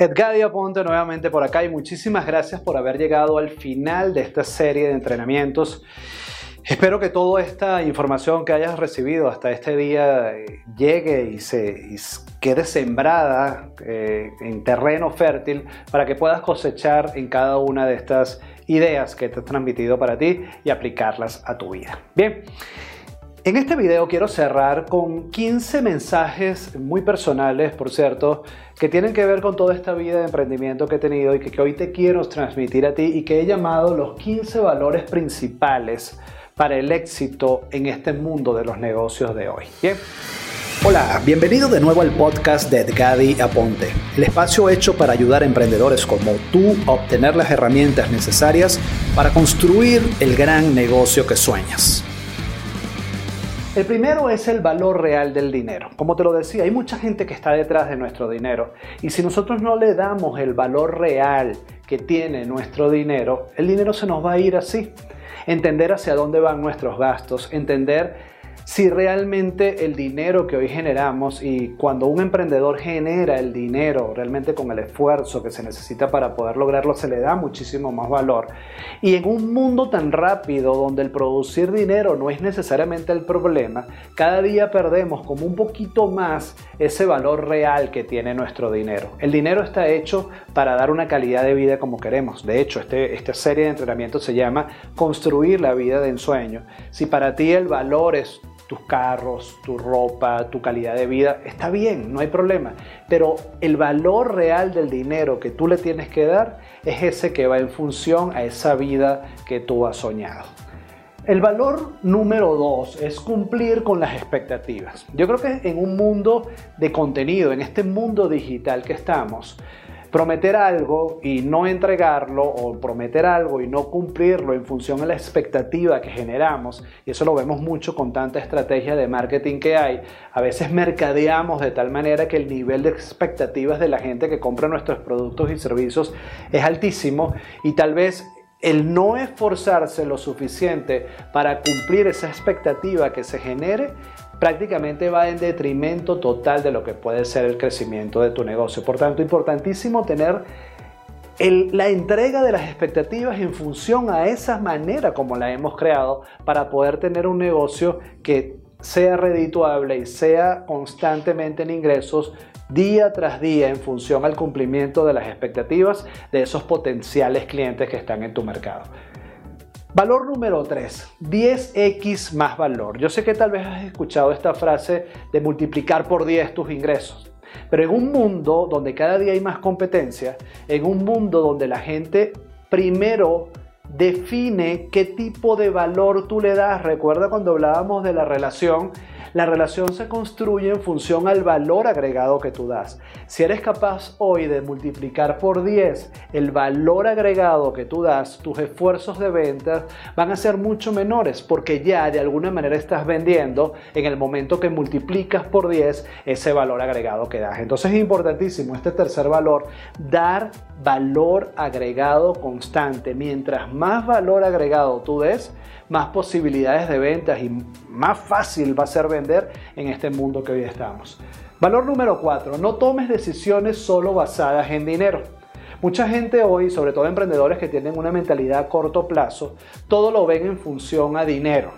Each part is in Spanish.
Edgadia Ponte nuevamente por acá y muchísimas gracias por haber llegado al final de esta serie de entrenamientos. Espero que toda esta información que hayas recibido hasta este día eh, llegue y se quede sembrada eh, en terreno fértil para que puedas cosechar en cada una de estas ideas que te he transmitido para ti y aplicarlas a tu vida. Bien. En este video quiero cerrar con 15 mensajes muy personales, por cierto, que tienen que ver con toda esta vida de emprendimiento que he tenido y que, hoy te quiero transmitir a ti y que he llamado los 15 valores principales para el éxito en este mundo de los negocios de hoy. Bien. Hola, bienvenido de nuevo al podcast de Edgadi Aponte, el espacio hecho para ayudar a emprendedores como tú a obtener las herramientas necesarias para construir el gran negocio que sueñas. El primero es el valor real del dinero. Como te lo decía, hay mucha gente que está detrás de nuestro dinero y si nosotros no le damos el valor real que tiene nuestro dinero, el dinero se nos va a ir así. Entender hacia dónde van nuestros gastos, entender si realmente el dinero que hoy generamos y cuando un emprendedor genera el dinero realmente con el esfuerzo que se necesita para poder lograrlo, se le da muchísimo más valor. Y en un mundo tan rápido donde el producir dinero no es necesariamente el problema, cada día perdemos como un poquito más ese valor real que tiene nuestro dinero. El dinero está hecho para dar una calidad de vida como queremos. De hecho, este, esta serie de entrenamientos se llama Construir la vida de ensueño. Si para ti el valor es tus carros, tu ropa, tu calidad de vida, está bien, no hay problema. Pero el valor real del dinero que tú le tienes que dar es ese que va en función a esa vida que tú has soñado. El valor número dos es cumplir con las expectativas. Yo creo que en un mundo de contenido, en este mundo digital que estamos, prometer algo y no entregarlo o prometer algo y no cumplirlo en función a la expectativa que generamos, y eso lo vemos mucho con tanta estrategia de marketing que hay, a veces mercadeamos de tal manera que el nivel de expectativas de la gente que compra nuestros productos y servicios es altísimo y tal vez el no esforzarse lo suficiente para cumplir esa expectativa que se genere prácticamente va en detrimento total de lo que puede ser el crecimiento de tu negocio. Por tanto, importantísimo tener la entrega de las expectativas en función a esa manera como la hemos creado para poder tener un negocio que sea redituable y sea constantemente en ingresos día tras día en función al cumplimiento de las expectativas de esos potenciales clientes que están en tu mercado. Valor número 3, 10x más valor. Yo sé que tal vez has escuchado esta frase de multiplicar por 10 tus ingresos, pero en un mundo donde cada día hay más competencia, en un mundo donde la gente primero define qué tipo de valor tú le das. Recuerda cuando hablábamos de la relación la relación se construye en función al valor agregado que tú das. Si eres capaz hoy de multiplicar por 10 el valor agregado que tú das, tus esfuerzos de venta van a ser mucho menores porque ya de alguna manera estás vendiendo en el momento que multiplicas por 10 ese valor agregado que das. Entonces es importantísimo este tercer valor, dar valor agregado constante. Mientras más valor agregado tú des, más posibilidades de ventas y más fácil va a ser vender en este mundo que hoy estamos. Valor número 4. No tomes decisiones solo basadas en dinero. Mucha gente hoy, sobre todo emprendedores que tienen una mentalidad a corto plazo, todo lo ven en función a dinero.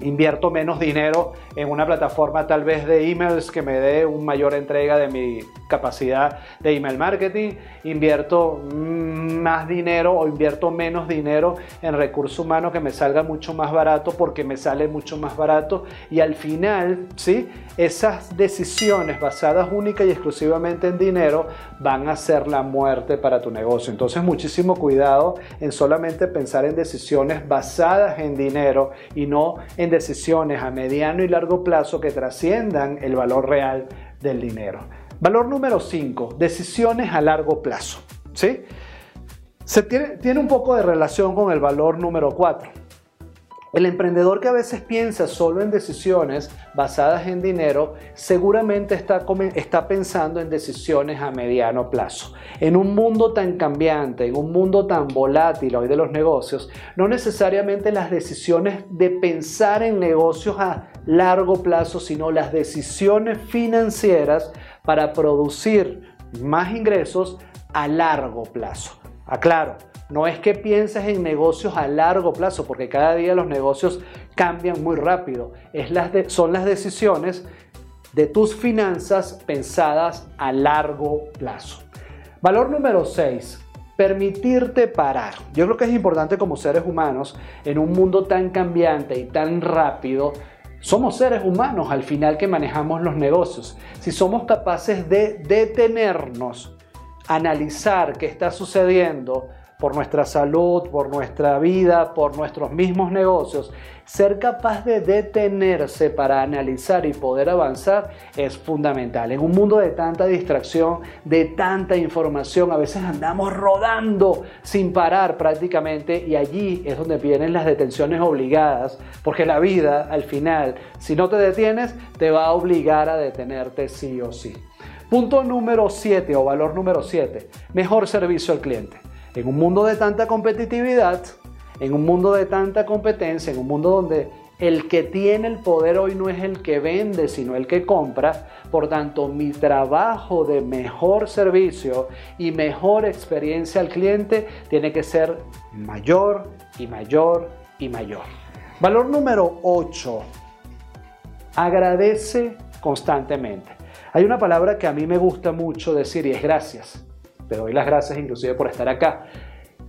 Mm, invierto menos dinero en una plataforma tal vez de emails que me dé una mayor entrega de mi capacidad de email marketing, invierto más dinero o invierto menos dinero en recursos humanos que me salga mucho más barato porque me sale mucho más barato y al final, ¿sí? Esas decisiones basadas única y exclusivamente en dinero van a ser la muerte para tu negocio. Entonces, muchísimo cuidado en solamente pensar en decisiones basadas en dinero y no en decisiones a mediano y largo plazo que trasciendan el valor real del dinero. Valor número 5, decisiones a largo plazo. ¿sí? Se tiene, tiene un poco de relación con el valor número 4. El emprendedor que a veces piensa solo en decisiones basadas en dinero, seguramente está, está, pensando en decisiones a mediano plazo. En un mundo tan cambiante, en un mundo tan volátil hoy de los negocios, no necesariamente las decisiones de pensar en negocios a largo plazo, sino las decisiones financieras para producir más ingresos a largo plazo. Aclaro, no es que pienses en negocios a largo plazo, porque cada día los negocios cambian muy rápido. Es las son las decisiones de tus finanzas pensadas a largo plazo. Valor número 6. Permitirte parar. Yo creo que es importante como seres humanos, en un mundo tan cambiante y tan rápido, somos seres humanos al final que manejamos los negocios. Si somos capaces de detenernos, analizar qué está sucediendo, por nuestra salud, por nuestra vida, por nuestros mismos negocios, ser capaz de detenerse para analizar y poder avanzar es fundamental. En un mundo de tanta distracción, de tanta información, a veces andamos rodando sin parar prácticamente y allí es donde vienen las detenciones obligadas, porque la vida al final, si no te detienes, te va a obligar a detenerte sí o sí. Punto número 7 o valor número 7, mejor servicio al cliente. En un mundo de tanta competitividad, en un mundo de tanta competencia, en un mundo donde el que tiene el poder hoy no es el que vende, sino el que compra. Por tanto, mi trabajo de mejor servicio y mejor experiencia al cliente tiene que ser mayor y mayor y mayor. Valor número 8. Agradece constantemente. Hay una palabra que a mí me gusta mucho decir y es gracias. Te doy las gracias inclusive por estar acá.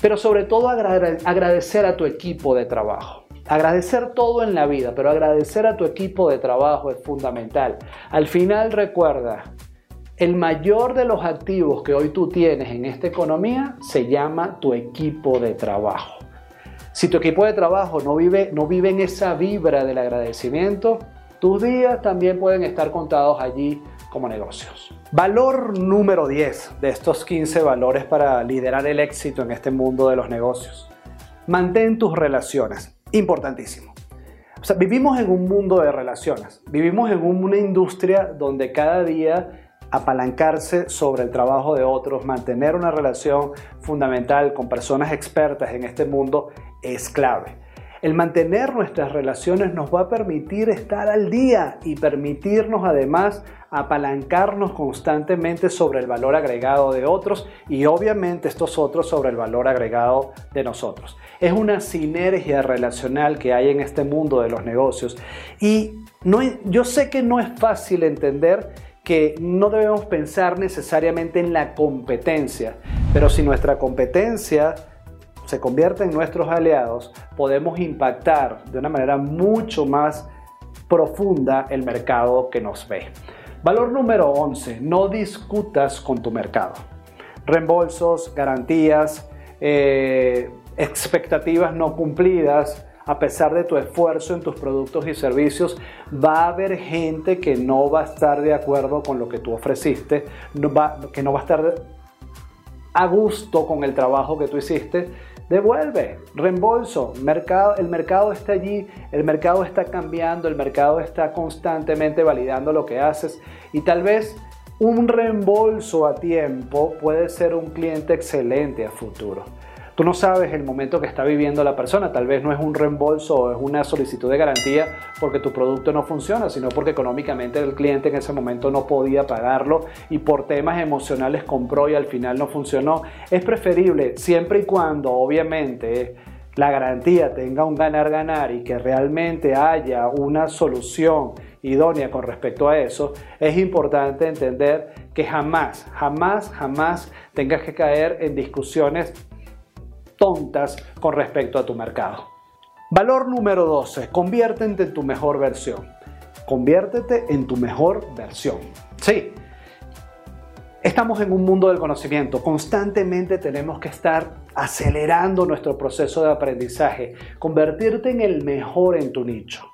Pero sobre todo agradecer a tu equipo de trabajo. Agradecer todo en la vida, pero agradecer a tu equipo de trabajo es fundamental. Al final recuerda, el mayor de los activos que hoy tú tienes en esta economía se llama tu equipo de trabajo. Si tu equipo de trabajo no vive, no vive en esa vibra del agradecimiento, tus días también pueden estar contados allí como negocios. Valor número 10 de estos 15 valores para liderar el éxito en este mundo de los negocios. Mantén tus relaciones. Importantísimo. O sea, vivimos en un mundo de relaciones. Vivimos en una industria donde cada día apalancarse sobre el trabajo de otros, mantener una relación fundamental con personas expertas en este mundo es clave. El mantener nuestras relaciones nos va a permitir estar al día y permitirnos además apalancarnos constantemente sobre el valor agregado de otros y obviamente estos otros sobre el valor agregado de nosotros. Es una sinergia relacional que hay en este mundo de los negocios y no, yo sé que no es fácil entender que no debemos pensar necesariamente en la competencia, pero si nuestra competencia se convierte en nuestros aliados, podemos impactar de una manera mucho más profunda el mercado que nos ve. Valor número 11, no discutas con tu mercado. Reembolsos, garantías, eh, expectativas no cumplidas, a pesar de tu esfuerzo en tus productos y servicios, va a haber gente que no va a estar de acuerdo con lo que tú ofreciste, que no va a estar a gusto con el trabajo que tú hiciste Devuelve, reembolso, mercado, el mercado está allí, el mercado está cambiando, el mercado está constantemente validando lo que haces y tal vez un reembolso a tiempo puede ser un cliente excelente a futuro. Tú no sabes el momento que está viviendo la persona, tal vez no es un reembolso o es una solicitud de garantía porque tu producto no funciona, sino porque económicamente el cliente en ese momento no podía pagarlo y por temas emocionales compró y al final no funcionó. Es preferible siempre y cuando obviamente la garantía tenga un ganar-ganar y que realmente haya una solución idónea con respecto a eso, es importante entender que jamás, jamás, jamás tengas que caer en discusiones tontas con respecto a tu mercado. Valor número 12. Conviértete en tu mejor versión. Conviértete en tu mejor versión. Sí, Estamos en un mundo del conocimiento, constantemente tenemos que estar acelerando nuestro proceso de aprendizaje, convertirte en el mejor en tu nicho,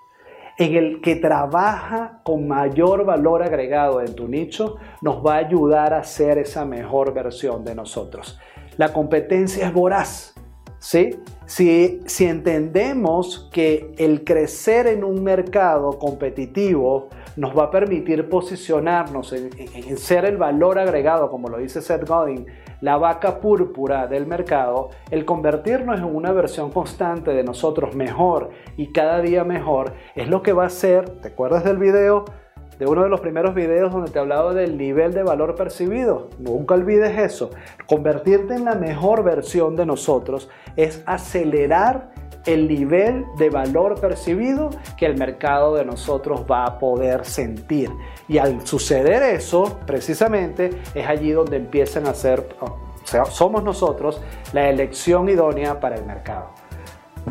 en el que trabaja con mayor valor agregado en tu nicho, nos va a ayudar a ser esa mejor versión de nosotros. La competencia es voraz, ¿sí? Si, entendemos que el crecer en un mercado competitivo nos va a permitir posicionarnos en, en, ser el valor agregado, como lo dice Seth Godin, la vaca púrpura del mercado, el convertirnos en una versión constante de nosotros mejor y cada día mejor, es lo que va a hacer, ¿te acuerdas del video? De uno de los primeros videos donde te hablaba del nivel de valor percibido. Nunca olvides eso. Convertirte en la mejor versión de nosotros es acelerar el nivel de valor percibido que el mercado de nosotros va a poder sentir. Y al suceder eso, precisamente, es allí donde empiezan a ser, somos nosotros la elección idónea para el mercado.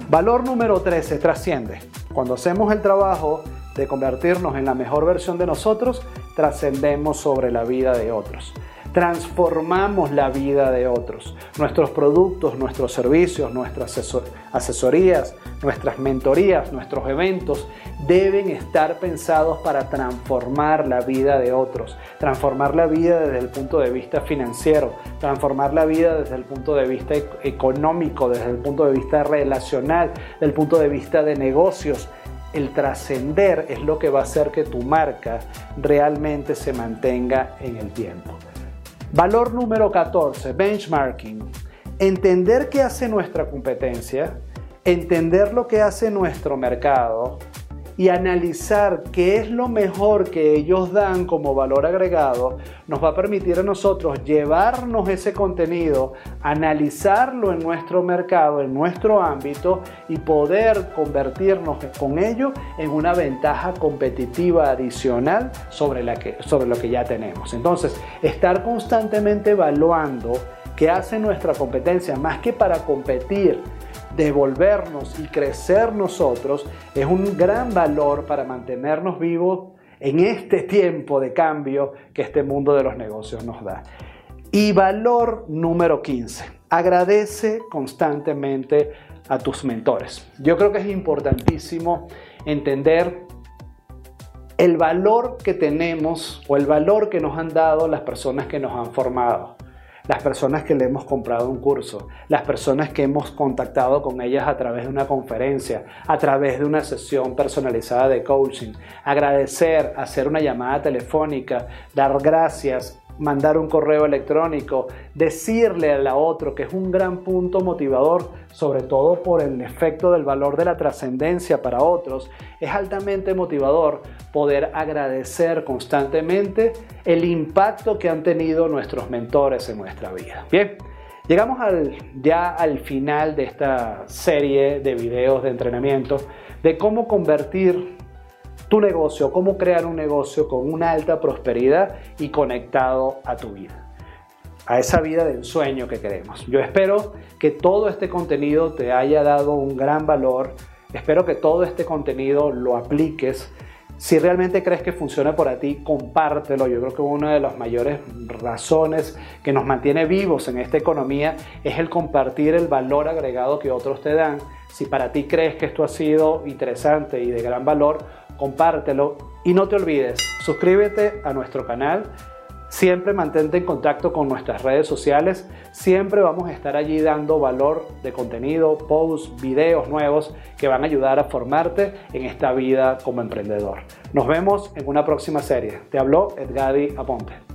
Valor número 13, trasciende. Cuando hacemos el trabajo de convertirnos en la mejor versión de nosotros, trascendemos sobre la vida de otros. Transformamos la vida de otros. Nuestros productos, nuestros servicios, nuestras asesorías, nuestras mentorías, nuestros eventos deben estar pensados para transformar la vida de otros, transformar la vida desde el punto de vista financiero, transformar la vida desde el punto de vista económico, desde el punto de vista relacional, desde el punto de vista de negocios el trascender es lo que va a hacer que tu marca realmente se mantenga en el tiempo. Valor número 14, benchmarking. Entender qué hace nuestra competencia, entender lo que hace nuestro mercado, y analizar qué es lo mejor que ellos dan como valor agregado, nos va a permitir a nosotros llevarnos ese contenido, analizarlo en nuestro mercado, en nuestro ámbito y poder convertirnos con ello en una ventaja competitiva adicional sobre, la que, sobre lo que ya tenemos. Entonces, estar constantemente evaluando qué hace nuestra competencia, más que para competir, devolvernos y crecer nosotros es un gran valor para mantenernos vivos en este tiempo de cambio que este mundo de los negocios nos da. Y valor número 15. Agradece constantemente a tus mentores. Yo creo que es importantísimo entender el valor que tenemos o el valor que nos han dado las personas que nos han formado las personas que le hemos comprado un curso, las personas que hemos contactado con ellas a través de una conferencia, a través de una sesión personalizada de coaching, agradecer, hacer una llamada telefónica, dar gracias, mandar un correo electrónico, decirle a la otro que es un gran punto motivador, sobre todo por el efecto del valor de la trascendencia para otros, es altamente motivador poder agradecer constantemente el impacto que han tenido nuestros mentores en nuestra vida. Bien, llegamos ya al final de esta serie de videos de entrenamiento de cómo convertir tu negocio, cómo crear un negocio con una alta prosperidad y conectado a tu vida a esa vida de ensueño que queremos. Yo espero que todo este contenido te haya dado un gran valor, espero que todo este contenido lo apliques. Si realmente crees que funciona para ti, compártelo. Yo creo que una de las mayores razones que nos mantiene vivos en esta economía es el compartir el valor agregado que otros te dan. Si para ti crees que esto ha sido interesante y de gran valor, compártelo y no te olvides, suscríbete a nuestro canal. Siempre mantente en contacto con nuestras redes sociales. Siempre vamos a estar allí dando valor de contenido, posts, videos nuevos que van a ayudar a formarte en esta vida como emprendedor. Nos vemos en una próxima serie. Te habló Edgadi Aponte.